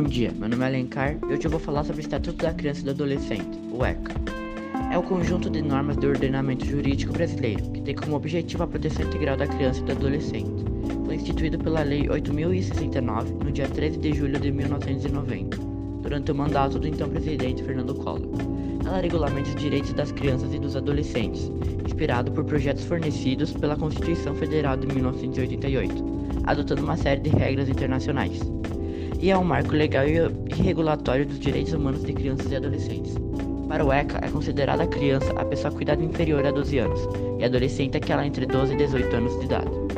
dia, meu nome é Alencar e hoje eu vou falar sobre o Estatuto da Criança e do Adolescente, o ECA. É o conjunto de normas do ordenamento jurídico brasileiro, que tem como objetivo a proteção integral da criança e do adolescente. Foi instituído pela Lei 8069 no dia 13 de julho de 1990, durante o mandato do então presidente Fernando Collor. Ela regulamenta os direitos das crianças e dos adolescentes, inspirado por projetos fornecidos pela Constituição Federal de 1988, adotando uma série de regras internacionais e é um marco legal e regulatório dos direitos humanos de crianças e adolescentes. Para o ECA, é considerada criança a pessoa cuidada inferior a 12 anos e adolescente aquela entre 12 e 18 anos de idade.